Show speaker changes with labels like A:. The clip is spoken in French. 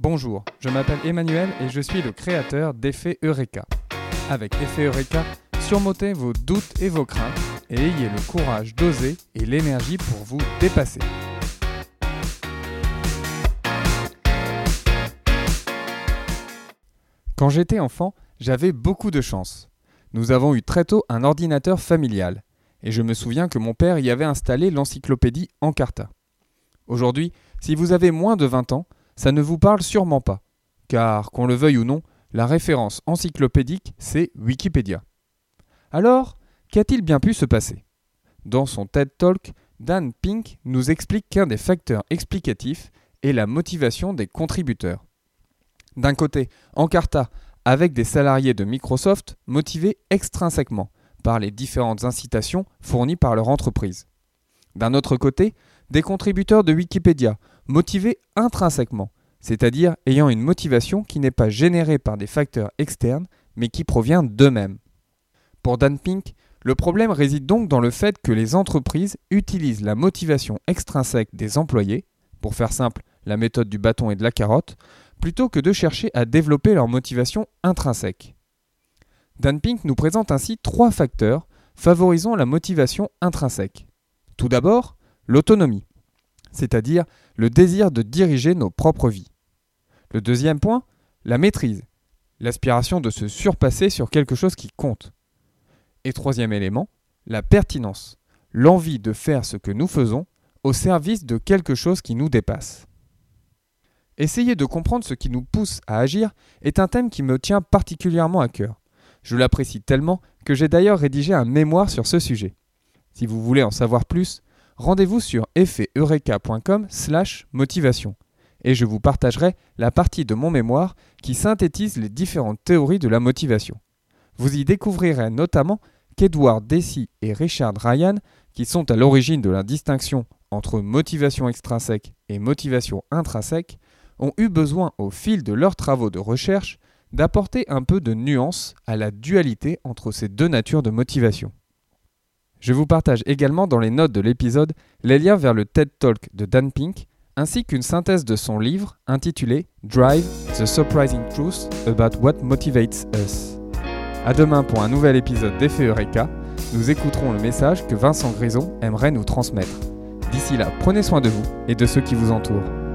A: Bonjour, je m'appelle Emmanuel et je suis le créateur d'Effet Eureka. Avec Effet Eureka, surmontez vos doutes et vos craintes et ayez le courage d'oser et l'énergie pour vous dépasser. Quand j'étais enfant, j'avais beaucoup de chance. Nous avons eu très tôt un ordinateur familial, et je me souviens que mon père y avait installé l'encyclopédie Encarta. Aujourd'hui, si vous avez moins de 20 ans, ça ne vous parle sûrement pas, car, qu'on le veuille ou non, la référence encyclopédique, c'est Wikipédia. Alors, qu'a-t-il bien pu se passer? Dans son TED Talk, Dan Pink nous explique qu'un des facteurs explicatifs est la motivation des contributeurs. D'un côté, Encarta, avec des salariés de Microsoft motivés extrinsèquement par les différentes incitations fournies par leur entreprise. D'un autre côté, des contributeurs de Wikipédia motivés intrinsèquement, c'est-à-dire ayant une motivation qui n'est pas générée par des facteurs externes, mais qui provient d'eux-mêmes. Pour Dan Pink, le problème réside donc dans le fait que les entreprises utilisent la motivation extrinsèque des employés, pour faire simple, la méthode du bâton et de la carotte, plutôt que de chercher à développer leur motivation intrinsèque. Dan Pink nous présente ainsi trois facteurs favorisant la motivation intrinsèque. Tout d'abord, l'autonomie, c'est-à-dire le désir de diriger nos propres vies. Le deuxième point, la maîtrise, l'aspiration de se surpasser sur quelque chose qui compte. Et troisième élément, la pertinence, l'envie de faire ce que nous faisons au service de quelque chose qui nous dépasse. Essayer de comprendre ce qui nous pousse à agir est un thème qui me tient particulièrement à cœur. Je l'apprécie tellement que j'ai d'ailleurs rédigé un mémoire sur ce sujet. Si vous voulez en savoir plus, rendez-vous sur effeteureka.com slash motivation et je vous partagerai la partie de mon mémoire qui synthétise les différentes théories de la motivation. Vous y découvrirez notamment qu'Edward Deci et Richard Ryan, qui sont à l'origine de la distinction entre motivation extrinsèque et motivation intrinsèque, ont eu besoin au fil de leurs travaux de recherche d'apporter un peu de nuance à la dualité entre ces deux natures de motivation. Je vous partage également dans les notes de l'épisode les liens vers le TED Talk de Dan Pink, ainsi qu'une synthèse de son livre intitulé Drive The Surprising Truth About What Motivates Us. A demain pour un nouvel épisode d'Effet Eureka. Nous écouterons le message que Vincent Grison aimerait nous transmettre. D'ici là, prenez soin de vous et de ceux qui vous entourent.